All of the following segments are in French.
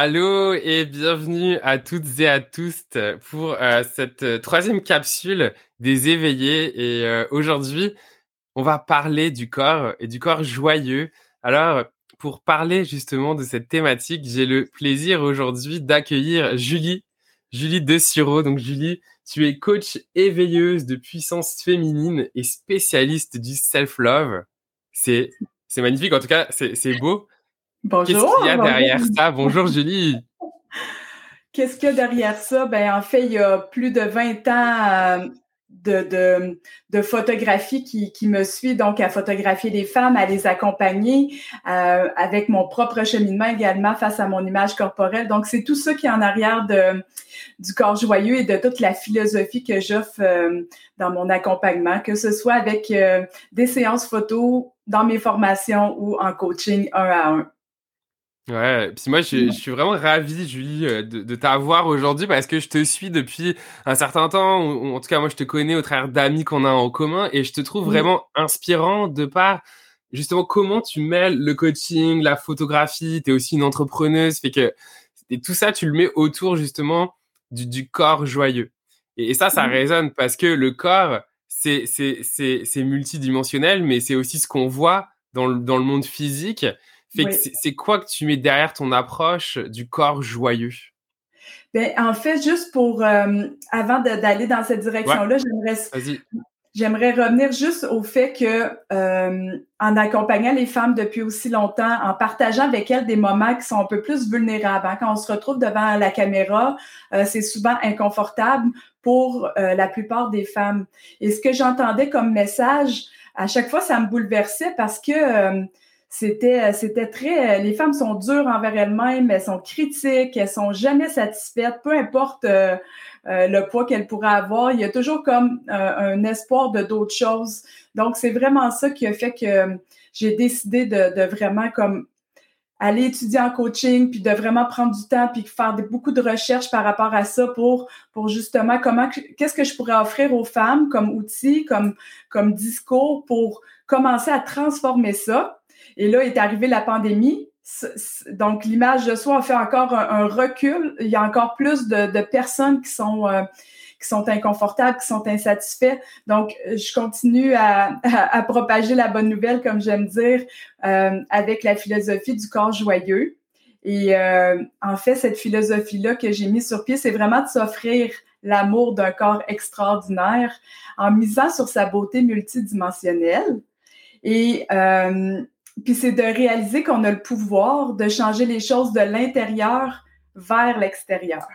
Allô et bienvenue à toutes et à tous pour euh, cette euh, troisième capsule des éveillés. Et euh, aujourd'hui, on va parler du corps et du corps joyeux. Alors, pour parler justement de cette thématique, j'ai le plaisir aujourd'hui d'accueillir Julie, Julie De Siro. Donc Julie, tu es coach éveilleuse de puissance féminine et spécialiste du self-love. C'est magnifique, en tout cas, c'est beau. Bonjour. Qu'est-ce qu'il y a derrière ça? Bonjour Julie. Qu'est-ce qu'il y a derrière ça? Ben, en fait, il y a plus de 20 ans euh, de, de, de, photographie qui, qui, me suit, donc à photographier les femmes, à les accompagner, euh, avec mon propre cheminement également face à mon image corporelle. Donc, c'est tout ça qui est en arrière de, du corps joyeux et de toute la philosophie que j'offre euh, dans mon accompagnement, que ce soit avec des séances photos, dans mes formations ou en coaching un à un. Ouais, puis moi je, suis vraiment ravi, Julie, euh, de, de t'avoir aujourd'hui parce que je te suis depuis un certain temps, ou, en tout cas moi je te connais au travers d'amis qu'on a en commun et je te trouve vraiment inspirant de par justement comment tu mêles le coaching, la photographie, tu es aussi une entrepreneuse, fait que et tout ça tu le mets autour justement du, du corps joyeux. Et, ça, ça résonne parce que le corps, c'est c'est multidimensionnel, mais c'est aussi ce qu'on voit dans le, dans le monde physique c'est quoi que tu mets derrière ton approche du corps joyeux? Ben, en fait, juste pour, euh, avant d'aller dans cette direction-là, j'aimerais revenir juste au fait que euh, en accompagnant les femmes depuis aussi longtemps, en partageant avec elles des moments qui sont un peu plus vulnérables, hein, quand on se retrouve devant la caméra, euh, c'est souvent inconfortable pour la plupart des femmes. Et ce que j'entendais comme message, à chaque fois, ça me bouleversait parce que c'était euh, c'était très euh, les femmes sont dures envers elles-mêmes, elles sont critiques, elles sont jamais satisfaites, peu importe euh, le poids qu'elles pourraient avoir, il y a toujours comme un espoir de d'autres choses. Donc c'est vraiment ça qui a fait que j'ai décidé de, vraiment comme aller étudier en coaching puis de vraiment prendre du temps puis faire beaucoup de recherches par rapport à ça pour pour justement comment qu'est-ce que je pourrais offrir aux femmes comme outil comme comme discours pour commencer à transformer ça et là est arrivée la pandémie. Donc, l'image de soi a fait encore un, recul. Il y a encore plus de, personnes qui sont, euh, qui sont inconfortables, qui sont insatisfaits. Donc, je continue à, propager la bonne nouvelle, comme j'aime dire, euh, avec la philosophie du corps joyeux. Et euh, en fait, cette philosophie-là que j'ai mise sur pied, c'est vraiment de s'offrir l'amour d'un corps extraordinaire en misant sur sa beauté multidimensionnelle. Et puis c'est de réaliser qu'on a le pouvoir de changer les choses de l'intérieur vers l'extérieur.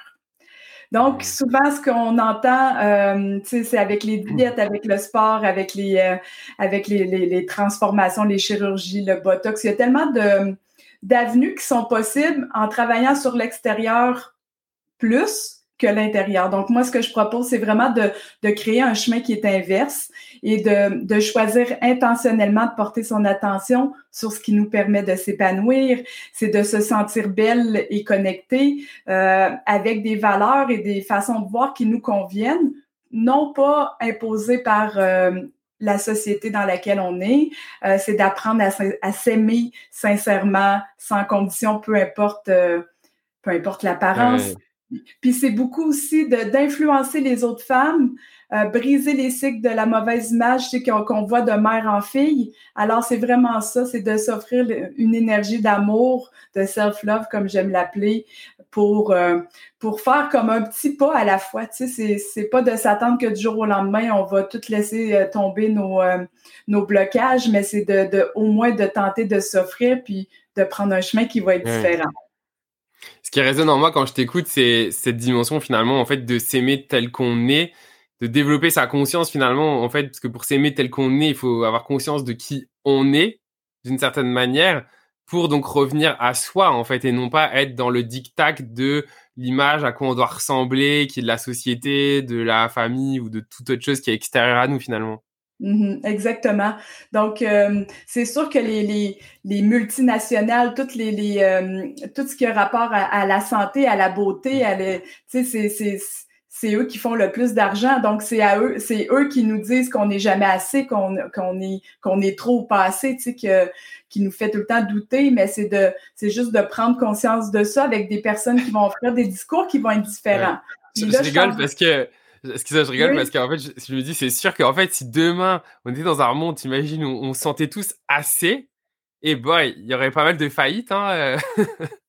Donc, souvent, ce qu'on entend, euh, c'est avec les diètes, avec le sport, avec les, euh, avec les, les, les, transformations, les chirurgies, le botox. Il y a tellement de, d'avenues qui sont possibles en travaillant sur l'extérieur plus l'intérieur. Donc, moi, ce que je propose, c'est vraiment de, de, créer un chemin qui est inverse et de, de, choisir intentionnellement de porter son attention sur ce qui nous permet de s'épanouir. C'est de se sentir belle et connectée euh, avec des valeurs et des façons de voir qui nous conviennent, non pas imposées par euh, la société dans laquelle on est. Euh, c'est d'apprendre à, s'aimer sincèrement, sans condition, peu importe, peu importe l'apparence. Puis c'est beaucoup aussi d'influencer les autres femmes, euh, briser les cycles de la mauvaise image qu'on voit de mère en fille. Alors c'est vraiment ça, c'est de s'offrir une énergie d'amour, de self-love comme j'aime l'appeler, pour euh, pour faire comme un petit pas à la fois. Tu sais, c'est pas de s'attendre que du jour au lendemain on va tout laisser euh, tomber nos nos blocages, mais c'est de, de au moins de tenter de s'offrir puis de prendre un chemin qui va être différent ce qui résonne en moi quand je t'écoute, c'est cette dimension finalement en fait de s'aimer tel qu'on est, de développer sa conscience finalement en fait parce que pour s'aimer tel qu'on est, il faut avoir conscience de qui on est d'une certaine manière pour donc revenir à soi en fait et non pas être dans le diktat de l'image à quoi on doit ressembler, qui est de la société, de la famille ou de toute autre chose qui est extérieure à nous finalement. Mhm, exactement. Donc, euh, c'est sûr que les, les, les, multinationales, toutes les, les euh, tout ce qui a rapport à, la santé, à la beauté, à c'est, eux qui font le plus d'argent. Donc, c'est à eux, c'est eux qui nous disent qu'on n'est jamais assez, qu'on qu'on est qu'on est trop ou pas assez, tu sais, que, qui nous fait tout le temps douter, mais c'est de c'est juste de prendre conscience de ça avec des personnes qui vont offrir des discours qui vont être différents. Je, rigole parce que Excusez-moi, je rigole parce qu'en fait, je, me dis, c'est sûr qu'en fait, si demain on était dans un monde, imagine, on, on se sentait tous assez, et eh boy, il y aurait pas mal de faillites. Hein, euh.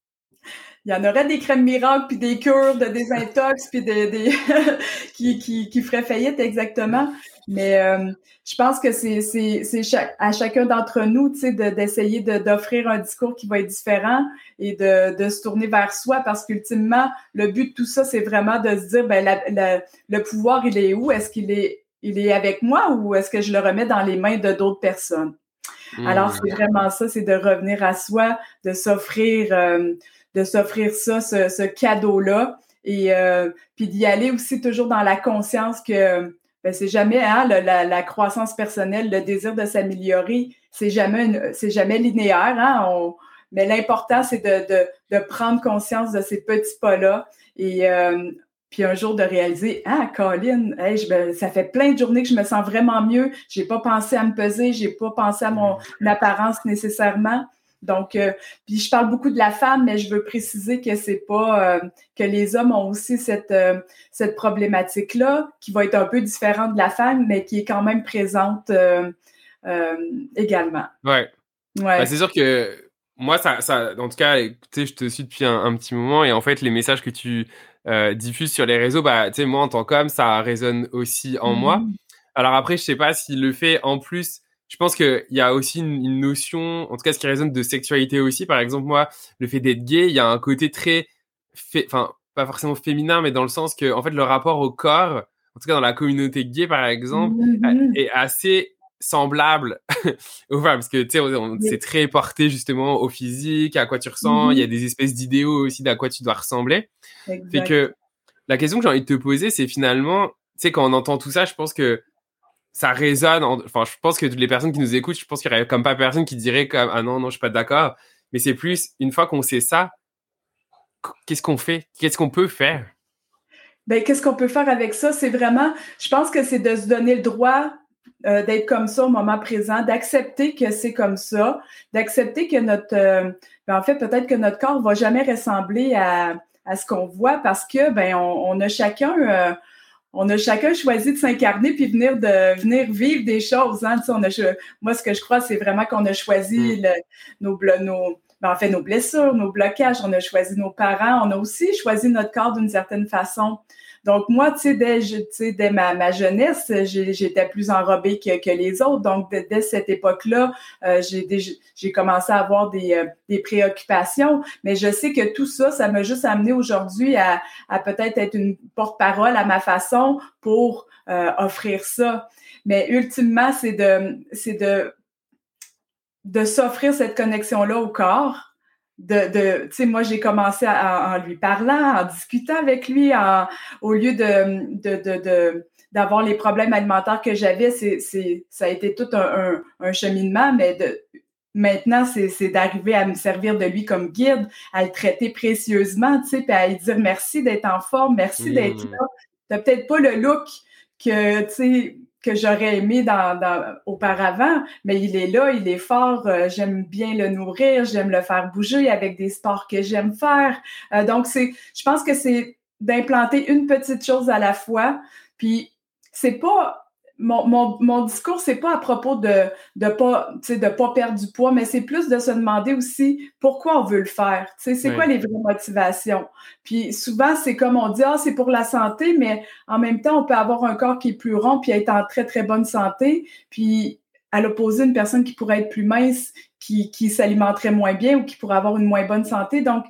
il y en aurait des crèmes miracles, puis des cures de désintox, puis des, des qui, qui, qui feraient faillite exactement. Mais euh, je pense que c'est c'est à chacun d'entre nous, tu sais, d'essayer d'offrir un discours qui va être différent et de, de se tourner vers soi, parce qu'ultimement, le but de tout ça, c'est vraiment de se dire, ben la, le pouvoir, il est où? Est-ce qu'il est il est avec moi ou est-ce que je le remets dans les mains de d'autres personnes? Alors mmh. c'est vraiment ça, c'est de revenir à soi, de s'offrir. Euh, de s'offrir ça, ce, cadeau-là. Et euh, puis d'y aller aussi toujours dans la conscience que ben, c'est jamais hein, la, croissance personnelle, le désir de s'améliorer, c'est jamais c'est jamais linéaire. Hein, mais l'important, c'est de, de, prendre conscience de ces petits pas-là. Et euh, puis un jour de réaliser Ah, Colin, ça fait plein de journées que je me sens vraiment mieux. J'ai pas pensé à me peser, j'ai pas pensé à mon apparence nécessairement. Donc, euh, puis je parle beaucoup de la femme, mais je veux préciser que c'est pas euh, que les hommes ont aussi cette euh, cette problématique là qui va être un peu différente de la femme, mais qui est quand même présente également. Ouais. Ouais. Bah, c'est sûr que moi, ça, ça, en tout cas, écoutez, je te suis depuis un, petit moment et en fait, les messages que tu diffuses sur les réseaux, bah, tu sais, moi en tant qu'homme, ça résonne aussi en moi. Mmh. Alors après, je sais pas s'il le fait en plus je pense qu'il y a aussi une, notion, en tout cas ce qui résonne de sexualité aussi. Par exemple, moi, le fait d'être gay, il y a un côté très, enfin, pas forcément féminin, mais dans le sens que, en fait, le rapport au corps, en tout cas dans la communauté gay, par exemple, mm-hmm. est assez semblable aux femmes, parce que tu sais, c'est très porté justement au physique, à quoi tu ressens. Il y a mm-hmm. des espèces d'idéaux aussi d'à quoi tu dois ressembler. Fait que la question que j'ai envie de te poser, c'est finalement, tu sais, quand on entend tout ça, je pense que ça résonne. Enfin, je pense que les personnes qui nous écoutent, je pense qu'il y aurait comme pas personne qui dirait comme ah non non, je suis pas d'accord. Mais c'est plus une fois qu'on sait ça, qu'est-ce qu'on fait? Qu'est-ce qu'on peut faire? Ben qu'est-ce qu'on peut faire avec ça? C'est vraiment, je pense que c'est de se donner le droit euh, d'être comme ça au moment présent, d'accepter que c'est comme ça, d'accepter que notre, euh, ben, en fait peut-être que notre corps va jamais ressembler à, à ce qu'on voit parce que ben on, on a chacun euh, on a chacun choisi de s'incarner puis venir de venir vivre des choses. Hein. On a, moi, ce que je crois, c'est vraiment qu'on a choisi mm. nos, nos, ben, en fait, nos blessures, nos blocages. On a choisi nos parents. On a aussi choisi notre corps d'une certaine façon. Donc, moi, tu sais, dès, dès ma, ma jeunesse, j'étais plus enrobée que, que, les autres. Donc, dès, cette époque-là, euh, j'ai commencé à avoir des, euh, des, préoccupations. Mais je sais que tout ça, ça m'a juste amené aujourd'hui à, à peut-être être une porte-parole à ma façon pour euh, offrir ça. Mais ultimement, c'est de, c'est de, de s'offrir cette connexion-là au corps de, de tu sais, moi, j'ai commencé en lui parlant, en discutant avec lui, en, au lieu de, de, de, d'avoir les problèmes alimentaires que j'avais, c'est, c'est, ça a été tout un, un, cheminement, mais de, maintenant, c'est, c'est d'arriver à me servir de lui comme guide, à le traiter précieusement, tu sais, puis à lui dire merci d'être en forme, merci d'être mmh. là. T'as peut-être pas le look que, tu sais, que j'aurais aimé dans, dans, auparavant, mais il est là, il est fort, euh, j'aime bien le nourrir, j'aime le faire bouger avec des sports que j'aime faire. Euh, donc, c'est, je pense que c'est d'implanter une petite chose à la fois, puis c'est pas mon, mon, mon discours, c'est pas à propos de de pas, de pas perdre du poids, mais c'est plus de se demander aussi pourquoi on veut le faire. C'est quoi les vraies motivations? Puis souvent, c'est comme on dit, ah, c'est pour la santé, mais en même temps, on peut avoir un corps qui est plus rond puis être en très, très bonne santé. Puis à l'opposé, une personne qui pourrait être plus mince, qui, qui s'alimenterait moins bien ou qui pourrait avoir une moins bonne santé. Donc,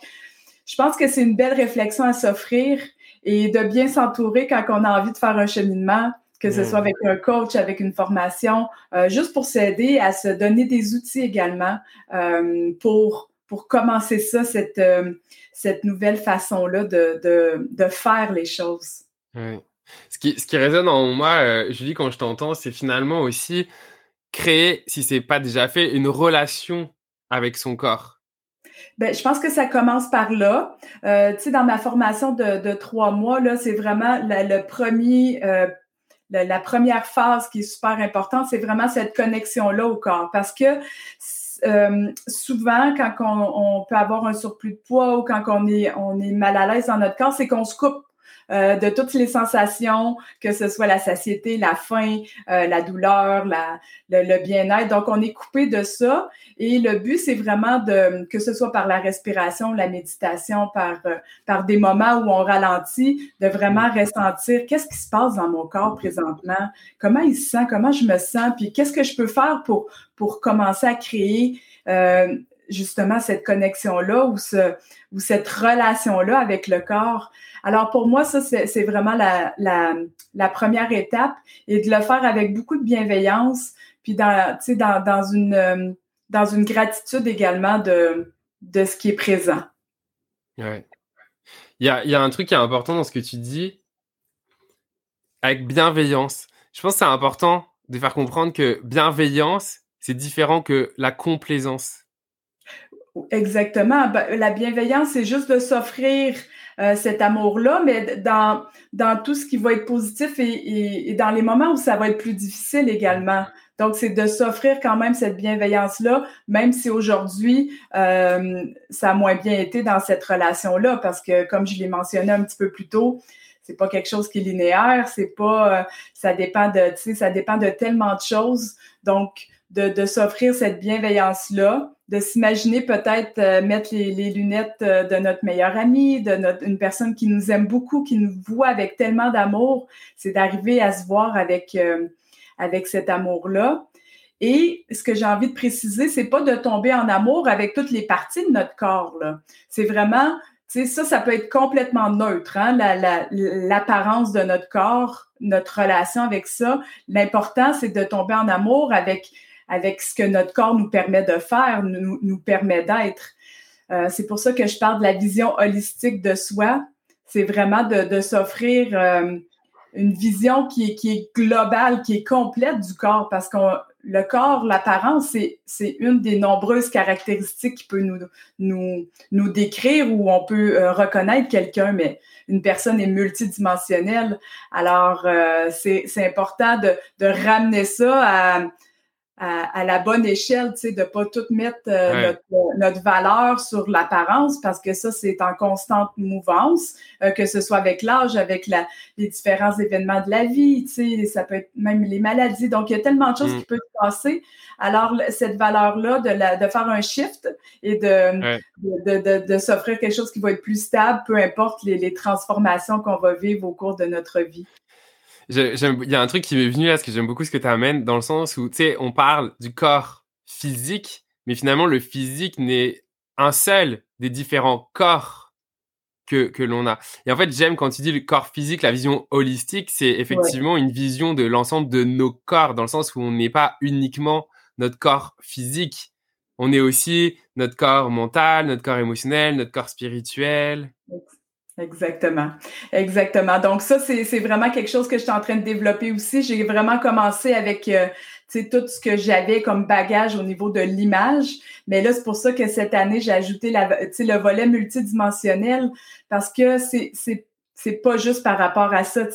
je pense que c'est une belle réflexion à s'offrir et de bien s'entourer quand on a envie de faire un cheminement que ce soit avec un coach, avec une formation, euh, juste pour s'aider à se donner des outils également euh, pour, pour commencer ça, cette, euh, cette nouvelle façon-là de, de, de, faire les choses. Ce, qui, ce qui résonne en moi, Julie, quand je t'entends, c'est finalement aussi créer, si c'est pas déjà fait, une relation avec son corps. Ben, je pense que ça commence par là. Euh, tu sais, dans ma formation de, trois mois, là, c'est vraiment le premier, euh, la, première phase qui est super importante, c'est vraiment cette connexion-là au corps. Parce que euh, souvent, quand on, peut avoir un surplus de poids ou quand est, on est mal à l'aise dans notre corps, c'est qu'on se coupe euh, de toutes les sensations, que ce soit la satiété, la faim, euh, la douleur, le, bien-être. Donc, on est coupé de ça. Et le but, c'est vraiment de, que ce soit par la respiration, la méditation, par, euh, par des moments où on ralentit, de vraiment ressentir qu'est-ce qui se passe dans mon corps présentement, comment il se sent, comment je me sens, puis qu'est-ce que je peux faire pour, pour commencer à créer justement cette connexion-là ou, ce, ou cette relation-là avec le corps. Alors pour moi, ça, c'est vraiment la, la, première étape et de le faire avec beaucoup de bienveillance, puis dans, dans, dans, une, dans une gratitude également de, de ce qui est présent. Ouais. Il y a, y a un truc qui est important dans ce que tu dis, avec bienveillance. Je pense que c'est important de faire comprendre que bienveillance, c'est différent que la complaisance. Exactement. Ben, la bienveillance, c'est juste de s'offrir euh, cet amour-là, mais dans, dans tout ce qui va être positif et, et, dans les moments où ça va être plus difficile également. Donc, c'est de s'offrir quand même cette bienveillance-là, même si aujourd'hui, euh, ça a moins bien été dans cette relation-là, parce que, comme je l'ai mentionné un petit peu plus tôt, c'est pas quelque chose qui est linéaire, c'est pas, euh, ça dépend de, tu sais, ça dépend de tellement de choses. Donc, de, de s'offrir cette bienveillance-là, de s'imaginer peut-être euh, mettre les, lunettes euh, de notre meilleur ami, de notre, une personne qui nous aime beaucoup, qui nous voit avec tellement d'amour, c'est d'arriver à se voir avec, euh, avec cet amour-là. Et ce que j'ai envie de préciser, c'est pas de tomber en amour avec toutes les parties de notre corps. C'est vraiment, tu sais, ça, ça peut être complètement neutre, hein, l'apparence de notre corps, notre relation avec ça. L'important, c'est de tomber en amour avec avec ce que notre corps nous permet de faire, nous, nous permet d'être. Euh, c'est pour ça que je parle de la vision holistique de soi. C'est vraiment de, s'offrir euh, une vision qui est, qui est globale, qui est complète du corps, parce que le corps, l'apparence, c'est, une des nombreuses caractéristiques qui peut nous, nous, nous décrire ou on peut euh, reconnaître quelqu'un, mais une personne est multidimensionnelle. Alors, c'est important de, de ramener ça à, à, la bonne échelle, tu sais, de pas tout mettre euh, notre, valeur sur l'apparence parce que ça, c'est en constante mouvance, euh, que ce soit avec l'âge, avec la, les différents événements de la vie, tu sais, ça peut être même les maladies. Donc, il y a tellement de choses mm. qui peuvent se passer. Alors, cette valeur-là, de, la, de faire un shift et de, de, de, de s'offrir quelque chose qui va être plus stable, peu importe les, les transformations qu'on va vivre au cours de notre vie. Il y a un truc qui m'est venu là, parce que j'aime beaucoup ce que tu amènes, dans le sens où, tu sais, on parle du corps physique, mais finalement, le physique n'est un seul des différents corps que, que l'on a. Et en fait, j'aime quand tu dis le corps physique, la vision holistique, c'est effectivement une vision de l'ensemble de nos corps, dans le sens où on n'est pas uniquement notre corps physique, on est aussi notre corps mental, notre corps émotionnel, notre corps spirituel. Exactement. Exactement. Donc ça, c'est vraiment quelque chose que je suis en train de développer aussi. J'ai vraiment commencé avec euh, tout ce que j'avais comme bagage au niveau de l'image. Mais là, c'est pour ça que cette année, j'ai ajouté la, le volet multidimensionnel parce que c'est c'est pas juste par rapport à ça,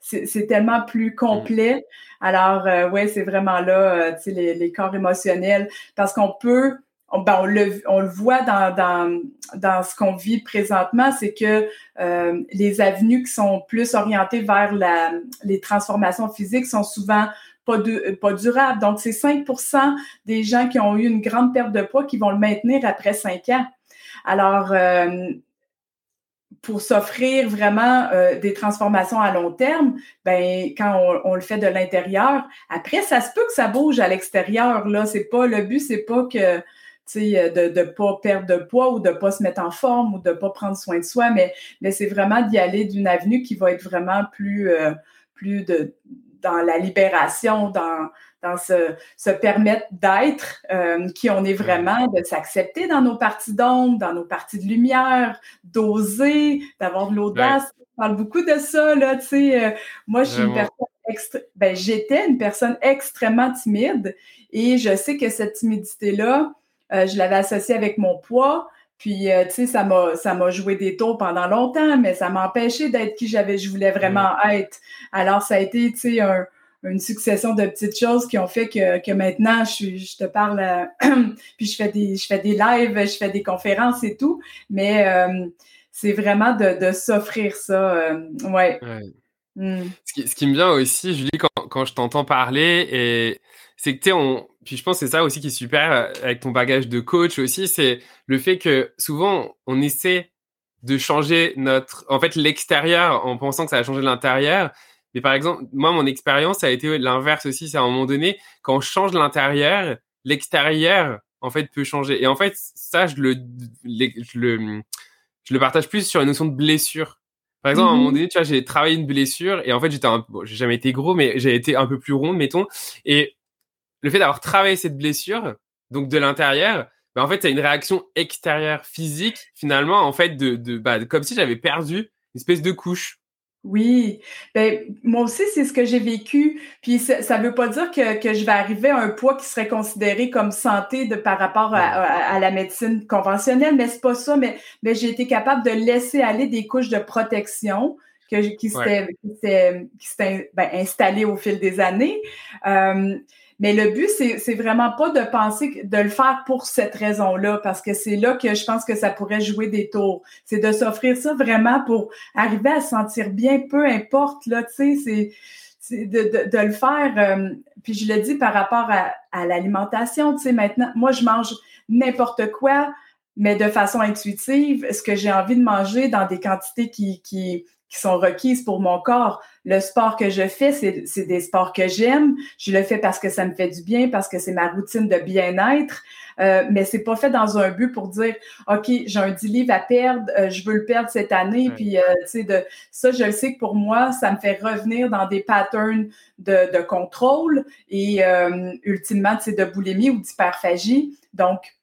c'est tellement plus complet. Alors, euh, ouais, c'est vraiment là, euh, les, les corps émotionnels, parce qu'on peut ben, on, le, on, le, voit dans, dans, dans ce qu'on vit présentement, c'est que euh, les avenues qui sont plus orientées vers la, les transformations physiques sont souvent pas, pas durables. Donc, c'est 5% des gens qui ont eu une grande perte de poids qui vont le maintenir après 5 ans. Alors, euh, pour s'offrir vraiment euh, des transformations à long terme, ben quand on, on le fait de l'intérieur, après ça se peut que ça bouge à l'extérieur. Là, c'est pas le but, c'est pas que de ne pas perdre de poids ou de ne pas se mettre en forme ou de ne pas prendre soin de soi, mais, mais c'est vraiment d'y aller d'une avenue qui va être vraiment plus, euh, plus de, dans la libération, dans, dans se, se permettre d'être euh, qui on est vraiment, de s'accepter dans nos parties d'ombre, dans nos parties de lumière, d'oser, d'avoir de l'audace. On parle beaucoup de ça, là, tu sais. moi, je suis une personne ben, j'étais une personne extrêmement timide et je sais que cette timidité-là, je l'avais associé avec mon poids. Puis, tu sais, ça m'a, ça m'a joué des tours pendant longtemps, mais ça m'a empêché d'être qui j'avais, je voulais vraiment être. Alors, ça a été, tu sais, un, une succession de petites choses qui ont fait que, que maintenant, je, je te parle, puis je fais des, je fais des lives, je fais des conférences et tout, mais euh, c'est vraiment de, de s'offrir ça, euh, ouais. Hmm. Ce, qui, ce, qui, me vient aussi, Julie, quand, quand je t'entends parler, et c'est que tu sais, on, puis je pense que c'est ça aussi qui est super euh, avec ton bagage de coach aussi, c'est le fait que souvent on essaie de changer notre, en fait, l'extérieur en pensant que ça va changer l'intérieur. Mais par exemple, moi, mon expérience, ça a été l'inverse aussi. C'est à un moment donné, quand on change l'intérieur, l'extérieur, en fait, peut changer. Et en fait, ça, je le, je le, je le partage plus sur une notion de blessure. Par exemple, à un moment mm-hmm. donné, tu vois, j'ai travaillé une blessure et en fait, j'étais un, bon, j'ai jamais été gros, mais j'ai été un peu plus rond, mettons. Et le fait d'avoir travaillé cette blessure, donc de l'intérieur, bah, en fait, c'est une réaction extérieure physique, finalement, en fait, de, de, bah, comme si j'avais perdu une espèce de couche. Oui, ben, moi aussi, c'est ce que j'ai vécu. Puis ça ne veut pas dire que, que, je vais arriver à un poids qui serait considéré comme santé de, par rapport à, à, la médecine conventionnelle, mais c'est pas ça. Mais, mais j'ai été capable de laisser aller des couches de protection que, qui s'étaient ben, installées au fil des années. Euh, mais le but, c'est vraiment pas de penser de le faire pour cette raison-là, parce que c'est là que je pense que ça pourrait jouer des tours. C'est de s'offrir ça vraiment pour arriver à se sentir bien, peu importe, là, tu sais, c'est de, le faire. Euh, puis je le dis par rapport à, à l'alimentation, tu sais, maintenant, moi, je mange n'importe quoi, mais de façon intuitive, ce que j'ai envie de manger dans des quantités qui, qui, qui sont requises pour mon corps. Le sport que je fais, c'est des sports que j'aime. Je le fais parce que ça me fait du bien, parce que c'est ma routine de bien-être. Euh, mais c'est pas fait dans un but pour dire OK, j'ai un 10 livres à perdre, euh, je veux le perdre cette année. Puis euh, tu sais, de ça, je le sais que pour moi, ça me fait revenir dans des patterns de, de contrôle et euh, ultimement, tu sais, de boulimie ou d'hyperphagie. Donc,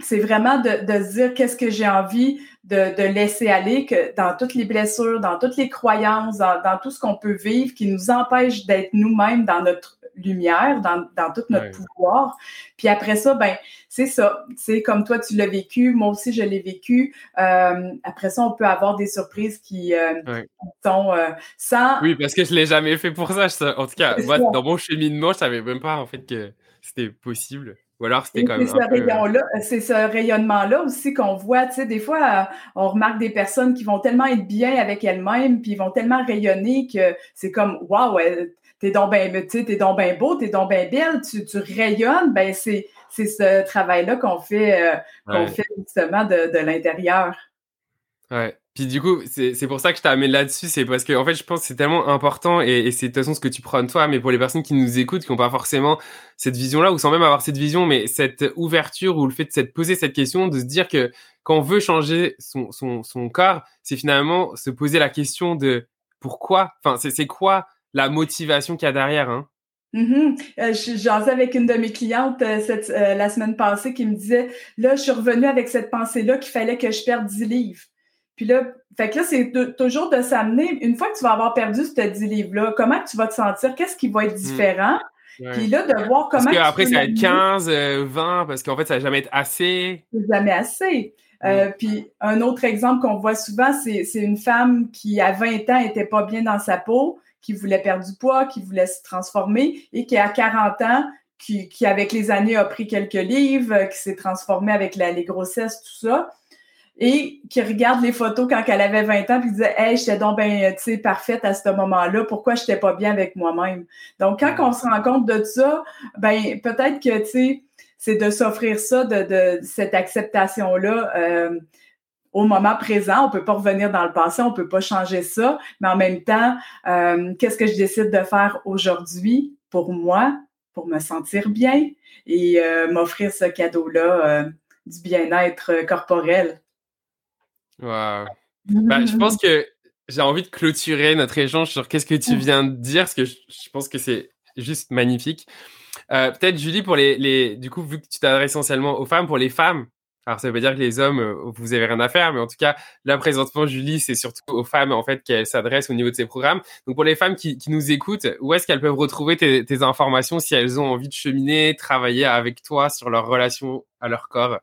c'est vraiment de, de se dire qu'est-ce que j'ai envie de, de, laisser aller, que dans toutes les blessures, dans toutes les croyances, dans, dans tout ce qu'on peut vivre qui nous empêche d'être nous-mêmes dans notre lumière, dans, dans tout notre pouvoir. Puis après ça, ben c'est ça. C'est comme toi, tu l'as vécu, moi aussi, je l'ai vécu. Euh, après ça, on peut avoir des surprises qui, euh, sont euh, sans... Oui, parce que je l'ai jamais fait pour ça. En tout cas, moi, dans mon cheminement, je savais même pas en fait que c'était possible. Ou alors c'était quand même. C'est ce, rayonnement-là aussi qu'on voit. Tu sais, des fois, euh, on remarque des personnes qui vont tellement être bien avec elles-mêmes, puis ils vont tellement rayonner que c'est comme Waouh, t'es donc bien ben beau, t'es donc bien belle, tu, tu rayonnes. Ben, c'est ce travail-là qu'on fait, euh, qu'on fait justement de, de l'intérieur. Ouais. Puis du coup, c'est pour ça que je t'amène là-dessus, c'est parce que en fait, je pense que c'est tellement important et, et c'est de toute façon ce que tu prônes toi, mais pour les personnes qui nous écoutent, qui n'ont pas forcément cette vision-là ou sans même avoir cette vision, mais cette ouverture ou le fait de se poser cette question, de se dire que quand on veut changer son, son, son corps, c'est finalement se poser la question de pourquoi, enfin, c'est quoi la motivation qu'il y a derrière, hein mm-hmm. J'en sais avec une de mes clientes euh, cette, euh, la semaine passée qui me disait, là, je suis revenue avec cette pensée-là qu'il fallait que je perde 10 livres. Puis là, fait que là, c'est toujours de s'amener, une fois que tu vas avoir perdu ce 10 livres-là, comment tu vas te sentir? Qu'est-ce qui va être hmm. différent? Puis là, de voir comment. Parce qu'après, ça va être 15, 20, euh, parce qu'en fait, ça va jamais être assez. jamais assez. Euh, hmm. puis un autre exemple qu'on voit souvent, c'est une femme qui, à 20 ans, était pas bien dans sa peau, qui voulait perdre du poids, qui voulait se transformer et qui, à 40 ans, qui, qui avec les années, a pris quelques livres, qui s'est transformée avec la, les grossesses, tout ça et qui regarde les photos quand elle avait 20 ans puis disait Hey, j'étais donc ben, tu sais, parfaite à ce moment-là, pourquoi j'étais pas bien avec moi-même? Donc, quand on se rend compte de ça, ben peut-être que tu sais, c'est de s'offrir ça, de, de cette acceptation-là. Euh, au moment présent, on peut pas revenir dans le passé, on peut pas changer ça, mais en même temps, euh, qu'est-ce que je décide de faire aujourd'hui pour moi, pour me sentir bien et euh, m'offrir ce cadeau-là du bien-être corporel? Wow. Bah, je pense que j'ai envie de clôturer notre échange sur qu'est-ce que tu viens de dire, parce que je, pense que c'est juste magnifique. Euh, peut-être, Julie, pour les, les, du coup, vu que tu t'adresses essentiellement aux femmes, pour les femmes, Alors ça veut pas dire que les hommes, euh, vous avez rien à faire, mais en tout cas, là présentement, Julie, c'est surtout aux femmes en fait qu'elle s'adresse au niveau de ses programmes. Donc pour les femmes qui, qui nous écoutent, où est-ce qu'elles peuvent retrouver tes, tes informations si elles ont envie de cheminer, travailler avec toi sur leur relation à leur corps?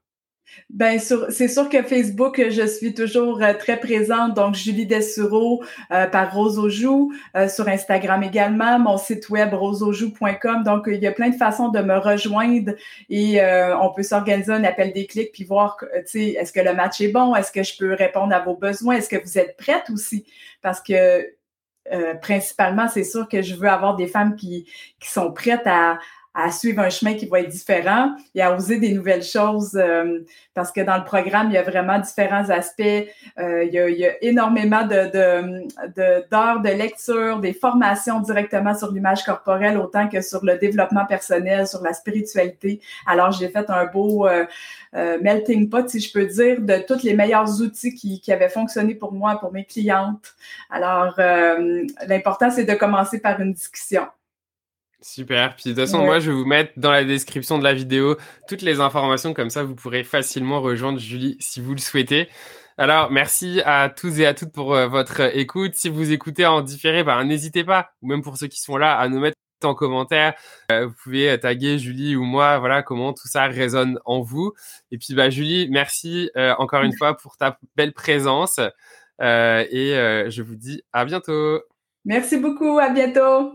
Ben, c'est sûr que Facebook, je suis toujours euh, très présente. Donc, Julie Dessureau euh, par Rose euh, sur Instagram également, mon site web roseaujoue.com. Donc, il y a plein de façons de me rejoindre et on peut s'organiser un appel des clics puis voir, tu sais, est-ce que le match est bon? Est-ce que je peux répondre à vos besoins? Est-ce que vous êtes prête aussi? Parce que principalement, c'est sûr que je veux avoir des femmes qui sont prêtes à, à suivre un chemin qui va être différent et à oser des nouvelles choses euh, parce que dans le programme, il y a vraiment différents aspects. Euh, il, y a, il, y a, énormément de, de, d'heures de, lecture, des formations directement sur l'image corporelle autant que sur le développement personnel, sur la spiritualité. Alors, j'ai fait un beau euh, melting pot, si je peux dire, de tous les meilleurs outils qui, qui avaient fonctionné pour moi, pour mes clientes. Alors, l'important, c'est de commencer par une discussion. Super. Puis de toute façon, moi, je vais vous mettre dans la description de la vidéo toutes les informations. Comme ça, vous pourrez facilement rejoindre Julie si vous le souhaitez. Alors, merci à tous et à toutes pour euh, votre écoute. Si vous écoutez en différé, bah, n'hésitez pas, ou même pour ceux qui sont là, à nous mettre en commentaire. Euh, vous pouvez taguer Julie ou moi, voilà comment tout ça résonne en vous. Et puis, bah, Julie, merci euh, encore une fois pour ta belle présence. et je vous dis à bientôt. Merci beaucoup. À bientôt.